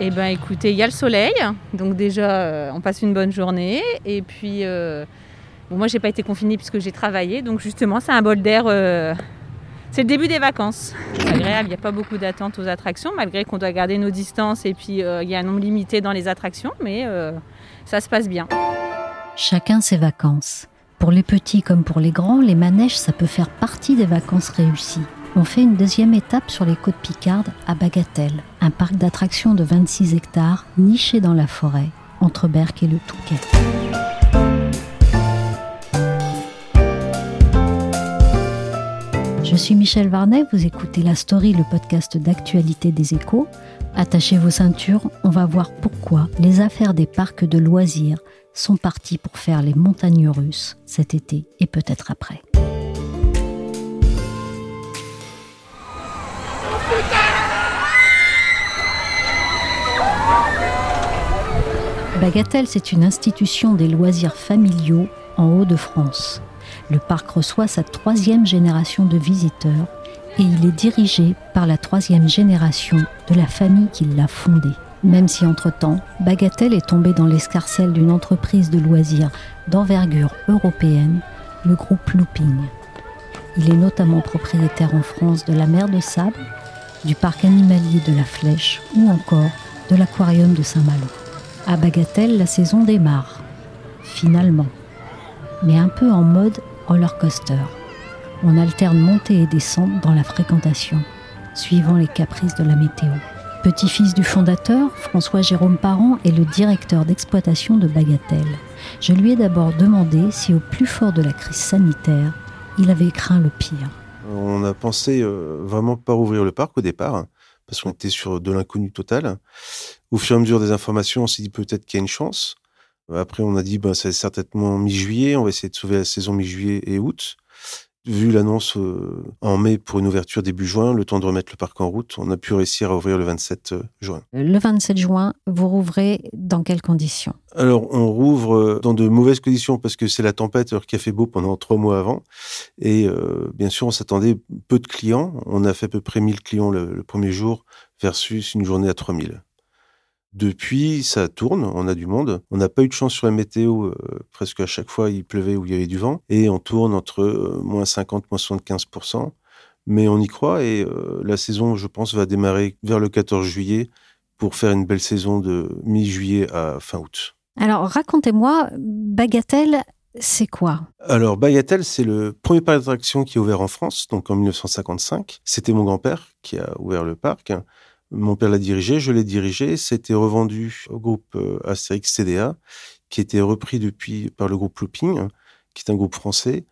Eh ben, écoutez, il y a le soleil, donc déjà, euh, on passe une bonne journée. Et puis, euh, moi, j'ai pas été confinée puisque j'ai travaillé, donc justement, c'est un bol d'air. euh, c'est le début des vacances. C'est agréable, il n'y a pas beaucoup d'attentes aux attractions, malgré qu'on doit garder nos distances et puis il y a un nombre limité dans les attractions, mais ça se passe bien. Chacun ses vacances. Pour les petits comme pour les grands, les manèges, ça peut faire partie des vacances réussies. On fait une deuxième étape sur les côtes Picardes à Bagatelle, un parc d'attractions de 26 hectares niché dans la forêt, entre Berck et le Touquet. Je suis Michel Varnet, vous écoutez La Story, le podcast d'actualité des échos. Attachez vos ceintures, on va voir pourquoi les affaires des parcs de loisirs sont parties pour faire les montagnes russes cet été et peut-être après. Bagatelle, c'est une institution des loisirs familiaux en Hauts-de-France. Le parc reçoit sa troisième génération de visiteurs et il est dirigé par la troisième génération de la famille qui l'a fondé. Même si entre-temps, Bagatelle est tombé dans l'escarcelle d'une entreprise de loisirs d'envergure européenne, le groupe Looping. Il est notamment propriétaire en France de la mer de Sable, du parc animalier de la Flèche ou encore de l'aquarium de Saint-Malo. À Bagatelle, la saison démarre. Finalement. Mais un peu en mode roller coaster. On alterne montée et descente dans la fréquentation, suivant les caprices de la météo. Petit-fils du fondateur, François Jérôme Parent est le directeur d'exploitation de Bagatelle. Je lui ai d'abord demandé si au plus fort de la crise sanitaire, il avait craint le pire. On a pensé euh, vraiment pas rouvrir le parc au départ, hein, parce qu'on était sur de l'inconnu total. Au fur et à mesure des informations, on s'est dit peut-être qu'il y a une chance. Après, on a dit, ben, c'est certainement mi-juillet, on va essayer de sauver la saison mi-juillet et août. Vu l'annonce euh, en mai pour une ouverture début juin, le temps de remettre le parc en route, on a pu réussir à ouvrir le 27 juin. Le 27 juin, vous rouvrez dans quelles conditions? Alors, on rouvre euh, dans de mauvaises conditions parce que c'est la tempête alors qu'il a fait beau pendant trois mois avant. Et euh, bien sûr, on s'attendait peu de clients. On a fait à peu près 1000 clients le, le premier jour versus une journée à 3000. Depuis, ça tourne, on a du monde. On n'a pas eu de chance sur la météo, euh, presque à chaque fois il pleuvait ou il y avait du vent. Et on tourne entre euh, moins 50, moins 75%. Mais on y croit et euh, la saison, je pense, va démarrer vers le 14 juillet pour faire une belle saison de mi-juillet à fin août. Alors, racontez-moi, Bagatelle, c'est quoi? Alors, Bagatelle, c'est le premier parc d'attractions qui est ouvert en France, donc en 1955. C'était mon grand-père qui a ouvert le parc. Mon père l'a dirigé, je l'ai dirigé. C'était revendu au groupe euh, Astérix CDA, qui était repris depuis par le groupe Looping, qui est un groupe français.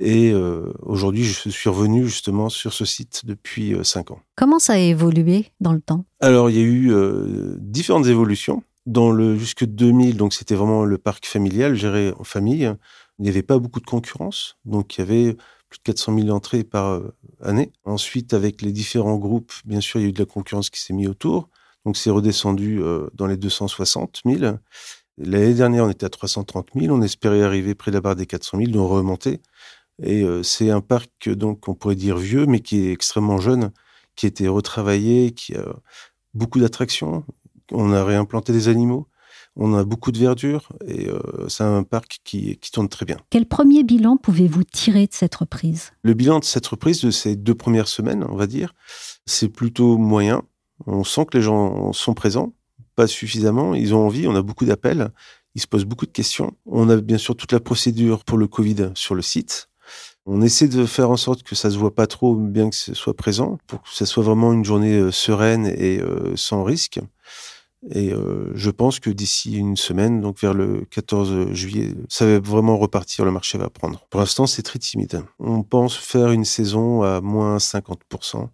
Et euh, aujourd'hui, je suis revenu justement sur ce site depuis euh, cinq ans. Comment ça a évolué dans le temps? Alors, il y a eu euh, différentes évolutions. Dans le jusque 2000, donc c'était vraiment le parc familial géré en famille. Il n'y avait pas beaucoup de concurrence, donc il y avait plus de 400 000 entrées par euh, année. Ensuite, avec les différents groupes, bien sûr, il y a eu de la concurrence qui s'est mise autour. Donc, c'est redescendu euh, dans les 260 000. L'année dernière, on était à 330 000. On espérait arriver près de la barre des 400 000, donc remonter. Et euh, c'est un parc, donc, on pourrait dire vieux, mais qui est extrêmement jeune, qui a été retravaillé, qui a beaucoup d'attractions. On a réimplanté des animaux. On a beaucoup de verdure et euh, c'est un parc qui, qui tourne très bien. Quel premier bilan pouvez-vous tirer de cette reprise? Le bilan de cette reprise de ces deux premières semaines, on va dire, c'est plutôt moyen. On sent que les gens sont présents, pas suffisamment, ils ont envie, on a beaucoup d'appels, ils se posent beaucoup de questions. On a bien sûr toute la procédure pour le Covid sur le site. On essaie de faire en sorte que ça se voit pas trop, bien que ce soit présent, pour que ça soit vraiment une journée euh, sereine et euh, sans risque. Et euh, je pense que d'ici une semaine, donc vers le 14 juillet, ça va vraiment repartir, le marché va prendre. Pour l'instant, c'est très timide. On pense faire une saison à moins 50%,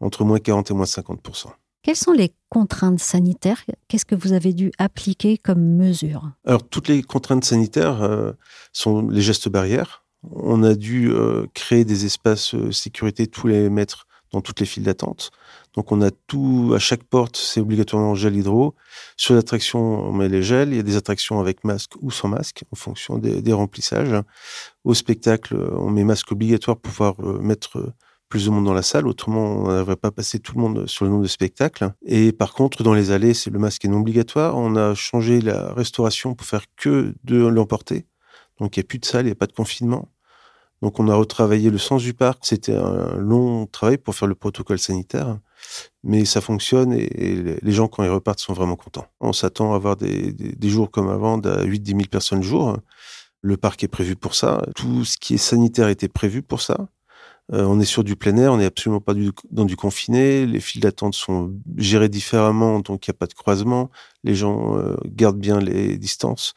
entre moins 40 et moins 50%. Quelles sont les contraintes sanitaires? Qu'est-ce que vous avez dû appliquer comme mesure? Alors, toutes les contraintes sanitaires euh, sont les gestes barrières. On a dû euh, créer des espaces sécurité tous les mètres dans toutes les files d'attente. Donc, on a tout, à chaque porte, c'est obligatoirement gel hydro. Sur l'attraction, on met les gels. Il y a des attractions avec masque ou sans masque, en fonction des, remplissages. Au spectacle, on met masque obligatoire pour pouvoir mettre plus de monde dans la salle, autrement on n'aurait pas passé tout le monde sur le nombre de spectacles. Et par contre, dans les allées, c'est le masque est non obligatoire. On a changé la restauration pour faire que de l'emporter. Donc il n'y a plus de salle, il n'y a pas de confinement. Donc on a retravaillé le sens du parc. C'était un long travail pour faire le protocole sanitaire, mais ça fonctionne et, les gens quand ils repartent sont vraiment contents. On s'attend à avoir des, jours comme avant, d'à 8-10 000 personnes le jour. Le parc est prévu pour ça. Tout ce qui est sanitaire était prévu pour ça. Euh, on est sur du plein air, on n'est absolument pas dans du confiné. Les files d'attente sont gérées différemment, donc il n'y a pas de croisement. Les gens euh, gardent bien les distances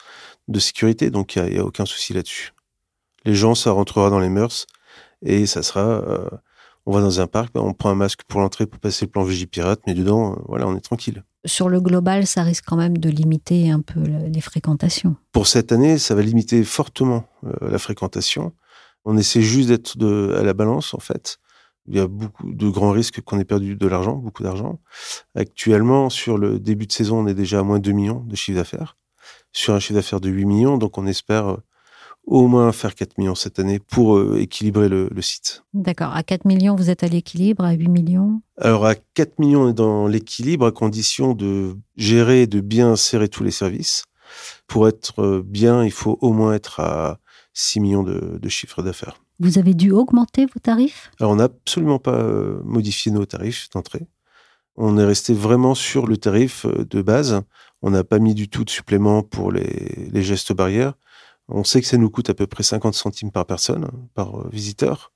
de sécurité, donc il n'y a, aucun souci là-dessus. Les gens, ça rentrera dans les mœurs et ça sera. Euh, on va dans un parc, on prend un masque pour l'entrée pour passer le plan Vigipirate, mais dedans, voilà, on est tranquille. Sur le global, ça risque quand même de limiter un peu les fréquentations. Pour cette année, ça va limiter fortement la fréquentation. On essaie juste d'être à la balance, en fait. Il y a beaucoup de grands risques qu'on ait perdu de l'argent, beaucoup d'argent. Actuellement, sur le début de saison, on est déjà à moins de 2 millions de chiffre d'affaires. Sur un chiffre d'affaires de 8 millions, donc on espère euh, au moins faire 4 millions cette année pour euh, équilibrer le, site. D'accord. À 4 millions, vous êtes à l'équilibre. À 8 millions? Alors, à 4 millions, on est dans l'équilibre à condition de gérer, de bien serrer tous les services. Pour être euh, bien, il faut au moins être à 6 millions de, de chiffre d'affaires. Vous avez dû augmenter vos tarifs? Alors, on n'a absolument pas euh, modifié nos tarifs d'entrée. On est resté vraiment sur le tarif de base. On n'a pas mis du tout de supplément pour les, les, gestes barrières. On sait que ça nous coûte à peu près 50 centimes par personne, par euh, visiteur.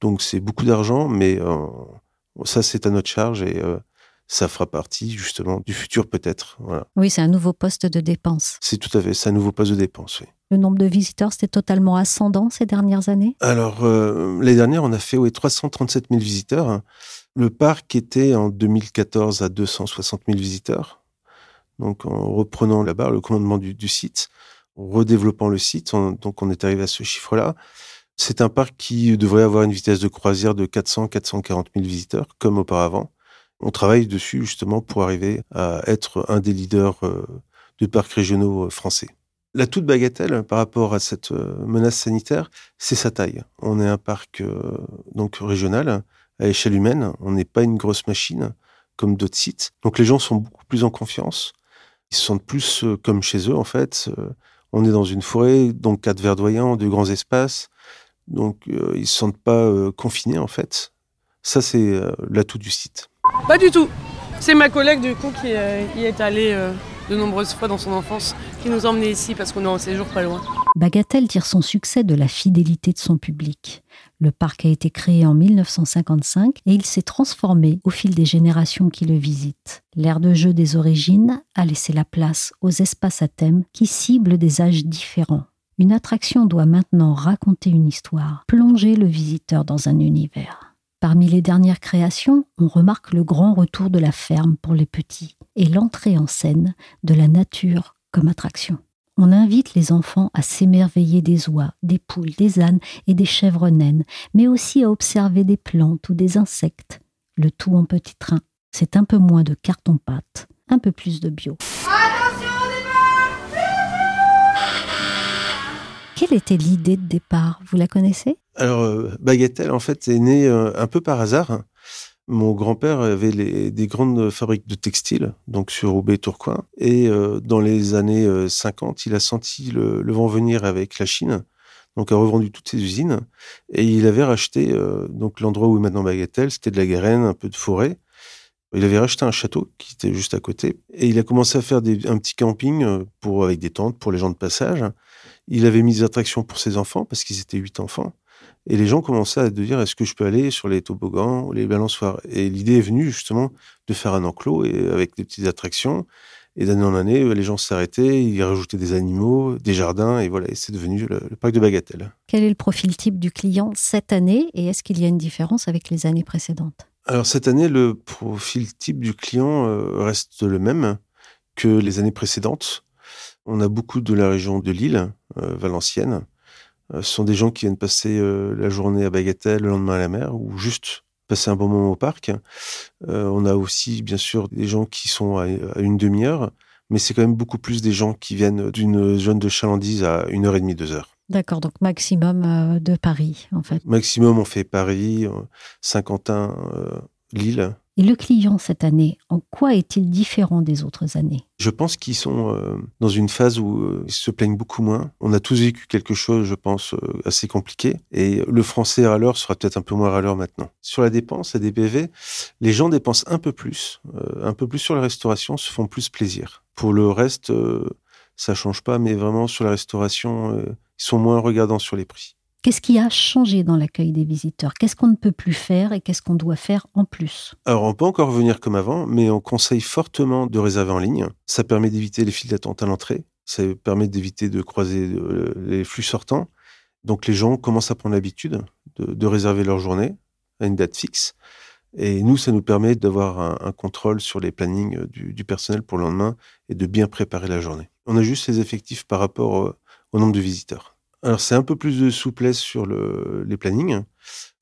Donc c'est beaucoup d'argent, mais ça c'est à notre charge et ça fera partie justement du futur peut-être. Voilà. Oui, c'est un nouveau poste de dépense. C'est tout à fait, c'est un nouveau poste de dépense, oui. Le nombre de visiteurs, c'était totalement ascendant ces dernières années? Alors, euh, l'année dernière, on a fait oui, 337 000 visiteurs. Le parc était en 2014 à 260 000 visiteurs. Donc, en reprenant la barre, le commandement du, du site, redéveloppant le site, donc on est arrivé à ce chiffre-là. C'est un parc qui devrait avoir une vitesse de croisière de 400-440 000 visiteurs, comme auparavant. On travaille dessus justement pour arriver à être un des leaders euh, de parcs régionaux euh, français. La toute bagatelle par rapport à cette euh, menace sanitaire, c'est sa taille. On est un parc donc régional à échelle humaine. On n'est pas une grosse machine comme d'autres sites. Donc les gens sont beaucoup plus en confiance. Ils se sentent plus comme chez eux en fait. On est dans une forêt, donc cadre verdoyant, de grands espaces. Donc ils se sentent pas confinés en fait. Ça c'est l'atout du site. Pas du tout. C'est ma collègue du coup qui euh, y est allée euh, de nombreuses fois dans son enfance, qui nous a emmenés ici parce qu'on est en séjour pas loin. Bagatelle tire son succès de la fidélité de son public. Le parc a été créé en 1955 et il s'est transformé au fil des générations qui le visitent. L'ère de jeu des origines a laissé la place aux espaces à thème qui ciblent des âges différents. Une attraction doit maintenant raconter une histoire, plonger le visiteur dans un univers. Parmi les dernières créations, on remarque le grand retour de la ferme pour les petits et l'entrée en scène de la nature comme attraction. On invite les enfants à s'émerveiller des oies, des poules, des ânes et des chèvres naines, mais aussi à observer des plantes ou des insectes. Le tout en petit train. C'est un peu moins de carton-pâte, un peu plus de bio. Quelle était l'idée de départ? Vous la connaissez? Alors, euh, Bagatelle, en fait, est née euh, un peu par hasard. Mon grand-père avait des grandes fabriques de textiles, donc sur Roubaix Tourcoing. Et euh, dans les années 50, il a senti le, vent venir avec la Chine, donc a revendu toutes ses usines. Et il avait racheté donc l'endroit où est maintenant Bagatelle, c'était de la Garenne, un peu de forêt. Il avait racheté un château qui était juste à côté et il a commencé à faire un petit camping euh, pour, avec des tentes pour les gens de passage. Il avait mis des attractions pour ses enfants parce qu'ils étaient huit enfants. Et les gens commençaient à dire est-ce que je peux aller sur les toboggans ou les balançoires? Et l'idée est venue justement de faire un enclos et avec des petites attractions. Et d'année en année, les gens s'arrêtaient, ils rajoutaient des animaux, des jardins, et voilà, c'est devenu le, le, parc de Bagatelle. Quel est le profil type du client cette année et est-ce qu'il y a une différence avec les années précédentes? Alors cette année, le profil type du client euh, reste le même que les années précédentes. On a beaucoup de la région de Lille, euh, Valenciennes. Euh, ce sont des gens qui viennent passer la journée à Bagatelle, le lendemain à la mer, ou juste passer un bon moment au parc. on a aussi, bien sûr, des gens qui sont à, une demi-heure, mais c'est quand même beaucoup plus des gens qui viennent d'une zone de chalandise à une heure et demie, deux heures. D'accord, donc maximum euh, de Paris, en fait. Maximum, on fait Paris, euh, Saint-Quentin, euh, Lille. Et le client cette année, en quoi est-il différent des autres années? Je pense qu'ils sont dans une phase où ils se plaignent beaucoup moins. On a tous vécu quelque chose, je pense, assez compliqué. Et le français à l'heure sera peut-être un peu moins à l'heure maintenant. Sur la dépense, à des PV, les gens dépensent un peu plus, un peu plus sur la restauration, se font plus plaisir. Pour le reste, ça change pas, mais vraiment sur la restauration, ils sont moins regardants sur les prix. Qu'est-ce qui a changé dans l'accueil des visiteurs? Qu'est-ce qu'on ne peut plus faire et qu'est-ce qu'on doit faire en plus? Alors, on peut encore venir comme avant, mais on conseille fortement de réserver en ligne. Ça permet d'éviter les files d'attente à l'entrée. Ça permet d'éviter de croiser euh, les flux sortants. Donc, les gens commencent à prendre l'habitude de, réserver leur journée à une date fixe. Et nous, ça nous permet d'avoir un, contrôle sur les plannings du, du, personnel pour le lendemain et de bien préparer la journée. On a juste les effectifs par rapport au nombre de visiteurs. Alors, c'est un peu plus de souplesse sur le, les plannings.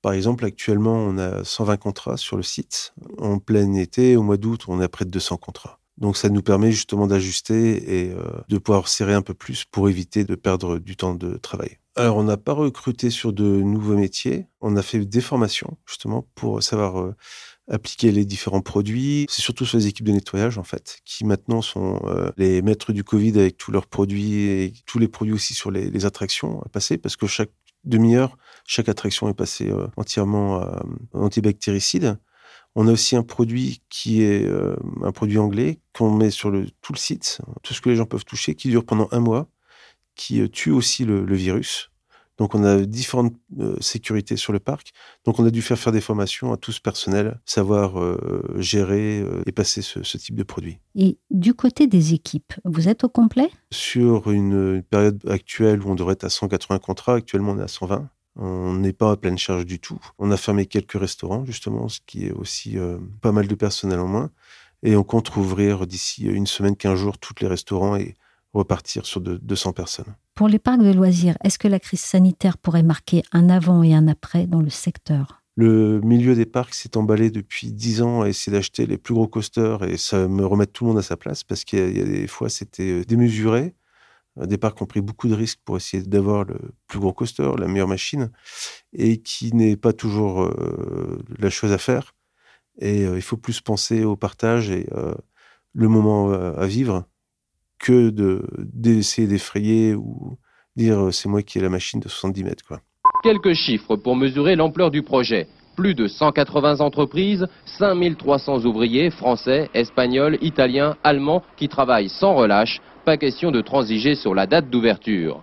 Par exemple, actuellement, on a 120 contrats sur le site. En plein été, au mois d'août, on a près de 200 contrats. Donc, ça nous permet justement d'ajuster et euh, de pouvoir serrer un peu plus pour éviter de perdre du temps de travail. Alors, on n'a pas recruté sur de nouveaux métiers. On a fait des formations, justement, pour savoir euh, appliquer les différents produits. C'est surtout sur les équipes de nettoyage, en fait, qui maintenant sont euh, les maîtres du Covid avec tous leurs produits et tous les produits aussi sur les, attractions à passer, parce que chaque demi-heure, chaque attraction est passée euh, entièrement à antibactéricide. On a aussi un produit qui est euh, un produit anglais qu'on met sur tout le site, tout ce que les gens peuvent toucher, qui dure pendant un mois, qui tue aussi le virus. Donc on a différentes euh, sécurités sur le parc. Donc on a dû faire faire des formations à tout ce personnel, savoir euh, gérer euh, et passer ce, type de produit. Et du côté des équipes, vous êtes au complet? Sur une, période actuelle où on devrait être à 180 contrats, actuellement on est à 120. On n'est pas à pleine charge du tout. On a fermé quelques restaurants, justement, ce qui est aussi pas mal de personnel en moins. Et on compte rouvrir d'ici une semaine, 15 jours, tous les restaurants et repartir sur de 200 personnes. Pour les parcs de loisirs, est-ce que la crise sanitaire pourrait marquer un avant et un après dans le secteur? Le milieu des parcs s'est emballé depuis 10 ans à essayer d'acheter les plus gros coasters et ça me remet tout le monde à sa place parce qu'il y, a des fois c'était euh, démesuré. Euh, des parcs ont pris beaucoup de risques pour essayer d'avoir le plus gros coaster, la meilleure machine et qui n'est pas toujours euh, la chose à faire. Et il faut plus penser au partage et le moment à vivre que d'essayer d'effrayer ou dire euh, c'est moi qui ai la machine de 70 mètres. Quelques chiffres pour mesurer l'ampleur du projet. Plus de 180 entreprises, 5300 ouvriers français, espagnols, italiens, allemands qui travaillent sans relâche. Pas question de transiger sur la date d'ouverture.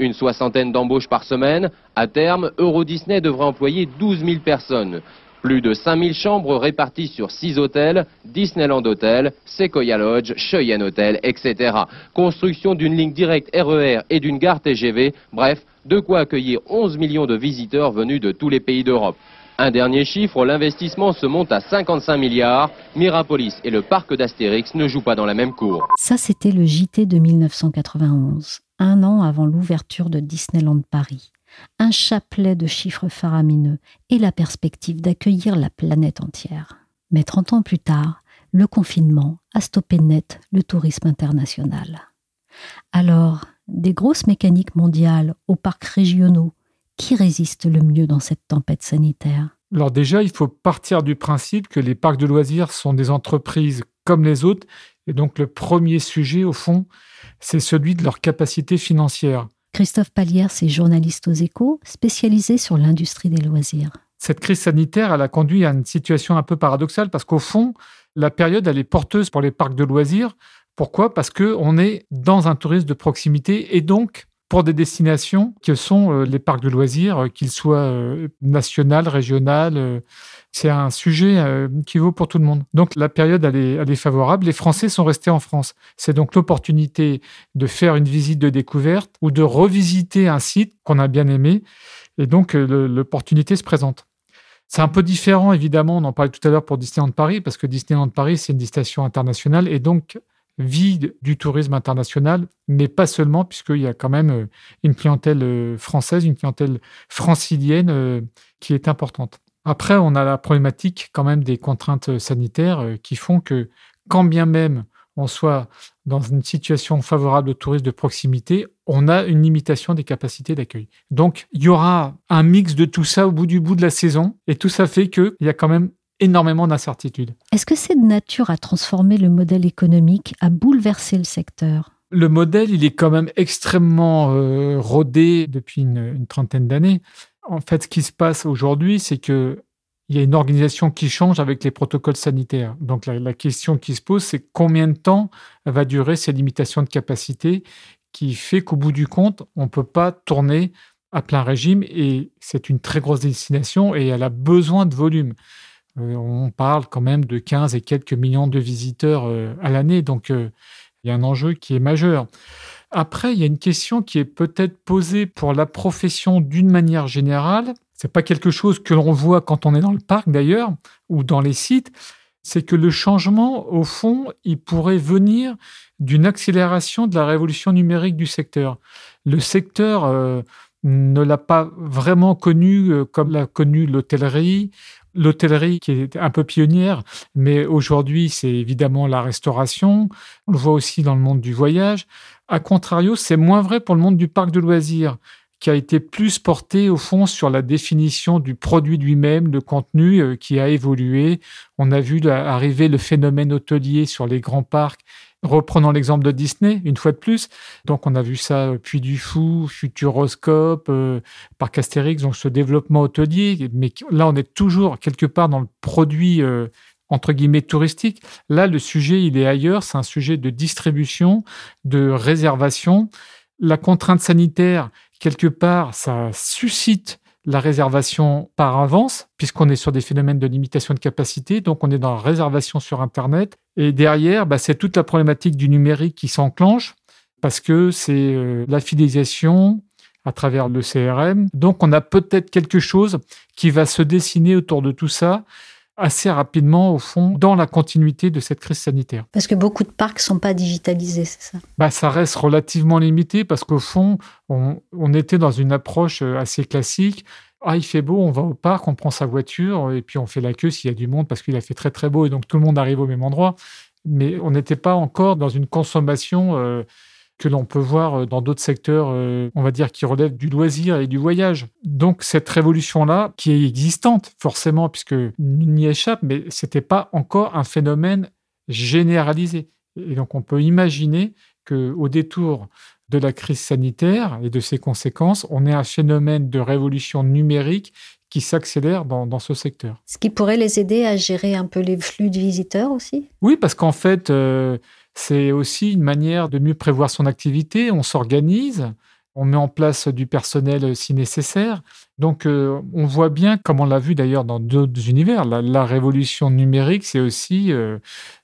Une soixantaine d'embauches par semaine. À terme, Euro Disney devrait employer 12 000 personnes. Plus de 5000 chambres réparties sur 6 hôtels, Disneyland Hotel, Sequoia Lodge, Cheyenne Hotel, etc. Construction d'une ligne directe RER e et d'une gare TGV, bref, de quoi accueillir 11 millions de visiteurs venus de tous les pays d'Europe. Un dernier chiffre, l'investissement se monte à 55 milliards. Mirapolis et le parc d'Astérix ne jouent pas dans la même cour. Ça, c'était le JT de 1991, un an avant l'ouverture de Disneyland Paris un chapelet de chiffres faramineux et la perspective d'accueillir la planète entière. Mais 30 ans plus tard, le confinement a stoppé net le tourisme international. Alors, des grosses mécaniques mondiales aux parcs régionaux, qui résiste le mieux dans cette tempête sanitaire? Alors déjà, il faut partir du principe que les parcs de loisirs sont des entreprises comme les autres. Et donc le premier sujet, au fond, c'est celui de leur capacité financière. Christophe Pallière, c'est journaliste aux échos, spécialisé sur l'industrie des loisirs. Cette crise sanitaire, elle a conduit à une situation un peu paradoxale parce qu'au fond, la période, elle est porteuse pour les parcs de loisirs. Pourquoi? Parce qu'on est dans un tourisme de proximité et donc pour des destinations que sont euh, les parcs de loisirs, euh, qu'ils soient euh, national, régional. C'est un sujet qui vaut pour tout le monde. Donc la période, elle est, favorable. Les Français sont restés en France. C'est donc l'opportunité de faire une visite de découverte ou de revisiter un site qu'on a bien aimé. Et donc l'opportunité se présente. C'est un peu différent, évidemment, on en parlait tout à l'heure pour Disneyland Paris, parce que Disneyland Paris, c'est une destination internationale. Et donc, vie du tourisme international, mais pas seulement, puisqu'il y a quand même euh, une clientèle euh, française, une clientèle francilienne euh, qui est importante. Après, on a la problématique quand même des contraintes sanitaires qui font que, quand bien même on soit dans une situation favorable au tourisme de proximité, on a une limitation des capacités d'accueil. Donc, il y aura un mix de tout ça au bout du bout de la saison, et tout ça fait qu'il y a quand même énormément d'incertitudes. Est-ce que c'est de nature à transformer le modèle économique, à bouleverser le secteur? Le modèle, il est quand même extrêmement euh, rodé depuis une, trentaine d'années. En fait, ce qui se passe aujourd'hui, c'est que il y a une organisation qui change avec les protocoles sanitaires. Donc la, question qui se pose, c'est combien de temps va durer ces limitations de capacité qui fait qu'au bout du compte, on ne peut pas tourner à plein régime et c'est une très grosse destination et elle a besoin de volume. Euh, on parle quand même de 15 et quelques millions de visiteurs euh, à l'année, donc euh, il y a un enjeu qui est majeur. Après, il y a une question qui est peut-être posée pour la profession d'une manière générale. C'est pas quelque chose que l'on voit quand on est dans le parc d'ailleurs ou dans les sites. C'est que le changement, au fond, il pourrait venir d'une accélération de la révolution numérique du secteur. Le secteur ne l'a pas vraiment connu comme l'a connu l'hôtellerie l'hôtellerie qui est un peu pionnière, mais aujourd'hui, c'est évidemment la restauration. On le voit aussi dans le monde du voyage. A contrario, c'est moins vrai pour le monde du parc de loisirs qui a été plus porté au fond sur la définition du produit lui-même, le contenu euh, qui a évolué. On a vu arriver le phénomène hôtelier sur les grands parcs Reprenons l'exemple de Disney, une fois de plus. Donc, on a vu ça, euh, puis du Fou, Futuroscope, euh, Parc Astérix, donc ce développement hôtelier. Mais là, on est toujours quelque part dans le produit, euh, entre guillemets, touristique. Là, le sujet, il est ailleurs. C'est un sujet de distribution, de réservation. La contrainte sanitaire, quelque part, ça suscite la réservation par avance, puisqu'on est sur des phénomènes de limitation de capacité, donc on est dans la réservation sur Internet. Et derrière, bah, c'est toute la problématique du numérique qui s'enclenche, parce que c'est euh, la fidélisation à travers le CRM. Donc on a peut-être quelque chose qui va se dessiner autour de tout ça assez rapidement, au fond, dans la continuité de cette crise sanitaire. Parce que beaucoup de parcs ne sont pas digitalisés, c'est ça? Bah, Ça reste relativement limité parce qu'au fond, on, on, était dans une approche euh, assez classique. Ah, il fait beau, on va au parc, on prend sa voiture et puis on fait la queue s'il y a du monde parce qu'il a fait très très beau et donc tout le monde arrive au même endroit. Mais on n'était pas encore dans une consommation euh, que l'on peut voir euh, dans d'autres secteurs, euh, on va dire, qui relèvent du loisir et du voyage. Donc cette révolution-là, qui est existante forcément, puisque n'y échappe, mais c'était pas encore un phénomène généralisé. Et donc on peut imaginer qu'au détour de la crise sanitaire et de ses conséquences, on ait un phénomène de révolution numérique qui s'accélère dans, ce secteur. Ce qui pourrait les aider à gérer un peu les flux de visiteurs aussi? Oui, parce qu'en fait, euh, c'est aussi une manière de mieux prévoir son activité. On s'organise, on met en place du personnel si nécessaire. Donc, euh, on voit bien, comme on l'a vu d'ailleurs dans d'autres univers, la, révolution numérique, c'est aussi euh,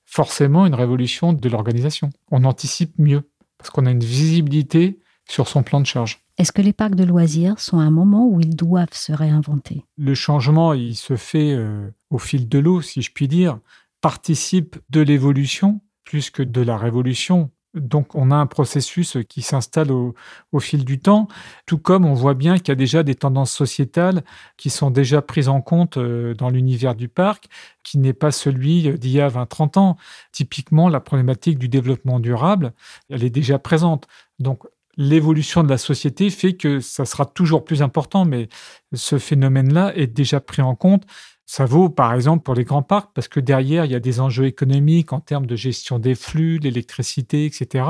forcément une révolution de l'organisation. On anticipe mieux parce qu'on a une visibilité sur son plan de charge. Est-ce que les parcs de loisirs sont un moment où ils doivent se réinventer? Le changement, il se fait euh, au fil de l'eau, si je puis dire, participe de l'évolution plus que de la révolution. Donc on a un processus qui s'installe au, fil du temps, tout comme on voit bien qu'il y a déjà des tendances sociétales qui sont déjà prises en compte euh, dans l'univers du parc, qui n'est pas celui d'il y a 20-30 ans. Typiquement, la problématique du développement durable, elle est déjà présente. Donc l'évolution de la société fait que ça sera toujours plus important, mais ce phénomène-là est déjà pris en compte. Ça vaut par exemple pour les grands parcs parce que derrière, il y a des enjeux économiques en termes de gestion des flux, l'électricité, etc.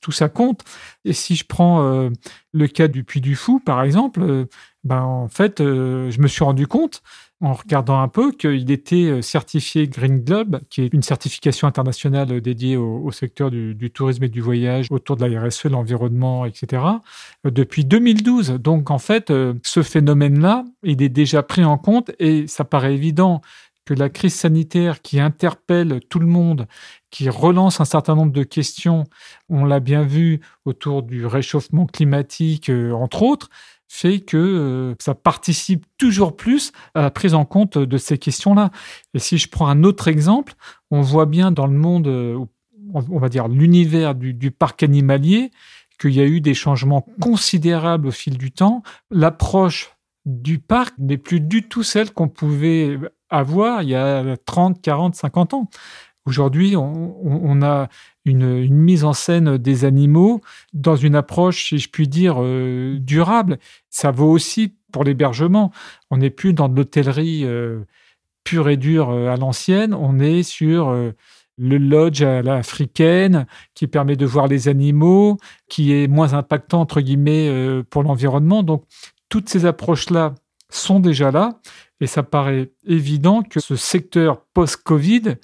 Tout ça compte. Et si je prends euh, le cas du Puy du Fou, par exemple, euh, ben, en fait, euh, je me suis rendu compte en regardant un peu qu'il était euh, certifié Green Globe, qui est une certification internationale dédiée au, secteur du, tourisme et du voyage autour de la RSE, l'environnement, etc., euh, depuis 2012. Donc en fait, euh, ce phénomène-là, il est déjà pris en compte et ça paraît évident que la crise sanitaire qui interpelle tout le monde, qui relance un certain nombre de questions, on l'a bien vu autour du réchauffement climatique, entre autres, fait que euh, ça participe toujours plus à la prise en compte de ces questions-là. Et si je prends un autre exemple, on voit bien dans le monde, euh, on va dire l'univers du, du, parc animalier, qu'il y a eu des changements considérables au fil du temps. L'approche du parc n'est plus du tout celle qu'on pouvait avoir il y a 30, 40, 50 ans. Aujourd'hui, on, a une, mise en scène des animaux dans une approche, si je puis dire, euh, durable. Ça vaut aussi pour l'hébergement. On n'est plus dans de l'hôtellerie euh, pure et dure euh, à l'ancienne. On est sur le lodge à l'africaine qui permet de voir les animaux, qui est moins impactant, entre guillemets, pour l'environnement. Donc, toutes ces approches-là sont déjà là. Et ça paraît évident que ce secteur post-Covid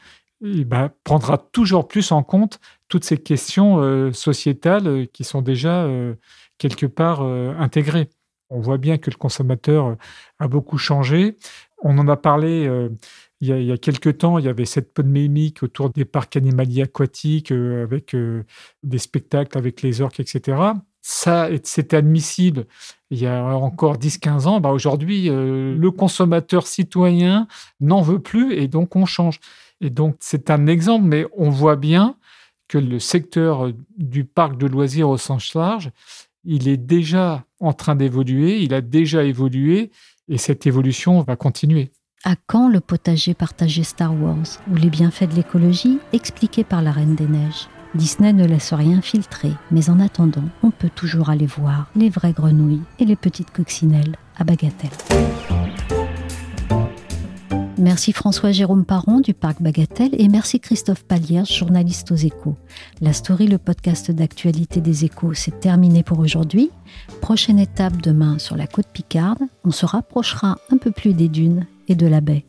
bah, prendra toujours plus en compte toutes ces questions euh, sociétales euh, qui sont déjà euh, quelque part intégrées. On voit bien que le consommateur a beaucoup changé. On en a parlé il, y a, il, y a, quelques temps, il y avait cette polémique autour des parcs animaliers aquatiques avec des spectacles avec les orques, etc. Ça, c'était admissible il y a encore 10-15 ans. Bah Aujourd'hui, le consommateur citoyen n'en veut plus et donc on change. Et donc, c'est un exemple, mais on voit bien que le secteur du parc de loisirs au sens large, il est déjà en train d'évoluer, il a déjà évolué, et cette évolution va continuer. À quand le potager partagé Star Wars, ou les bienfaits de l'écologie expliqués par la Reine des Neiges? Disney ne laisse rien filtrer, mais en attendant, on peut toujours aller voir les vraies grenouilles et les petites coccinelles à bagatelle. Merci François-Jérôme Paron du Parc Bagatelle et merci Christophe Paliers, journaliste aux échos. La story, le podcast d'actualité des échos, c'est terminé pour aujourd'hui. Prochaine étape demain sur la côte Picarde, on se rapprochera un peu plus des dunes et de la baie.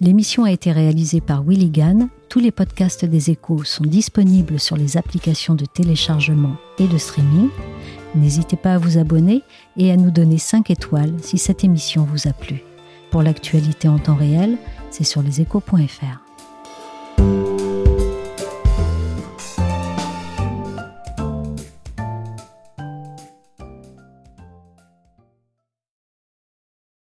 L'émission a été réalisée par Willy Gann. Tous les podcasts des échos sont disponibles sur les applications de téléchargement et de streaming. N'hésitez pas à vous abonner et à nous donner 5 étoiles si cette émission vous a plu. Pour l'actualité en temps réel, c'est sur leséchos.fr.